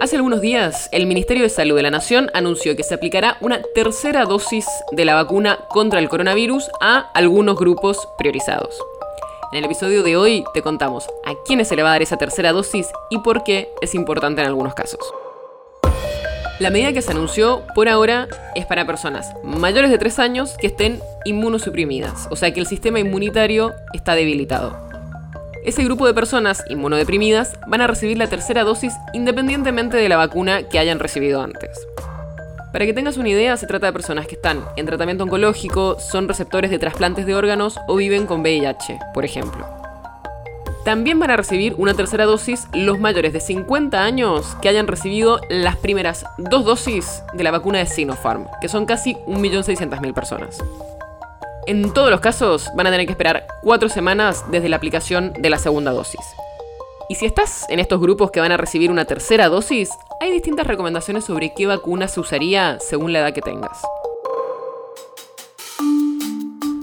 Hace algunos días, el Ministerio de Salud de la Nación anunció que se aplicará una tercera dosis de la vacuna contra el coronavirus a algunos grupos priorizados. En el episodio de hoy te contamos a quiénes se le va a dar esa tercera dosis y por qué es importante en algunos casos. La medida que se anunció por ahora es para personas mayores de 3 años que estén inmunosuprimidas, o sea que el sistema inmunitario está debilitado. Ese grupo de personas inmunodeprimidas van a recibir la tercera dosis independientemente de la vacuna que hayan recibido antes. Para que tengas una idea, se trata de personas que están en tratamiento oncológico, son receptores de trasplantes de órganos o viven con VIH, por ejemplo. También van a recibir una tercera dosis los mayores de 50 años que hayan recibido las primeras dos dosis de la vacuna de Sinopharm, que son casi 1.600.000 personas. En todos los casos van a tener que esperar cuatro semanas desde la aplicación de la segunda dosis. Y si estás en estos grupos que van a recibir una tercera dosis, hay distintas recomendaciones sobre qué vacuna se usaría según la edad que tengas.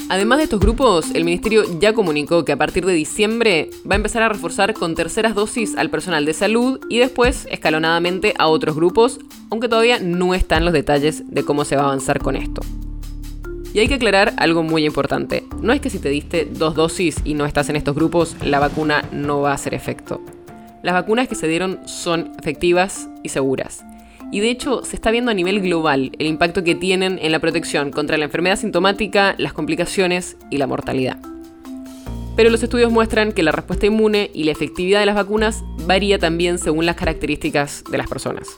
Además de estos grupos, el Ministerio ya comunicó que a partir de diciembre va a empezar a reforzar con terceras dosis al personal de salud y después escalonadamente a otros grupos, aunque todavía no están los detalles de cómo se va a avanzar con esto. Y hay que aclarar algo muy importante. No es que si te diste dos dosis y no estás en estos grupos, la vacuna no va a hacer efecto. Las vacunas que se dieron son efectivas y seguras. Y de hecho se está viendo a nivel global el impacto que tienen en la protección contra la enfermedad sintomática, las complicaciones y la mortalidad. Pero los estudios muestran que la respuesta inmune y la efectividad de las vacunas varía también según las características de las personas.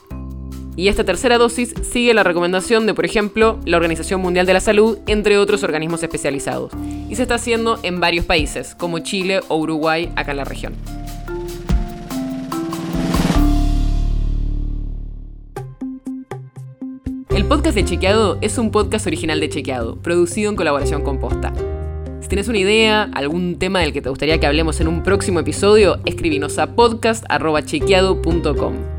Y esta tercera dosis sigue la recomendación de, por ejemplo, la Organización Mundial de la Salud, entre otros organismos especializados. Y se está haciendo en varios países, como Chile o Uruguay, acá en la región. El podcast de Chequeado es un podcast original de Chequeado, producido en colaboración con Posta. Si tienes una idea, algún tema del que te gustaría que hablemos en un próximo episodio, escribinos a podcast.chequeado.com.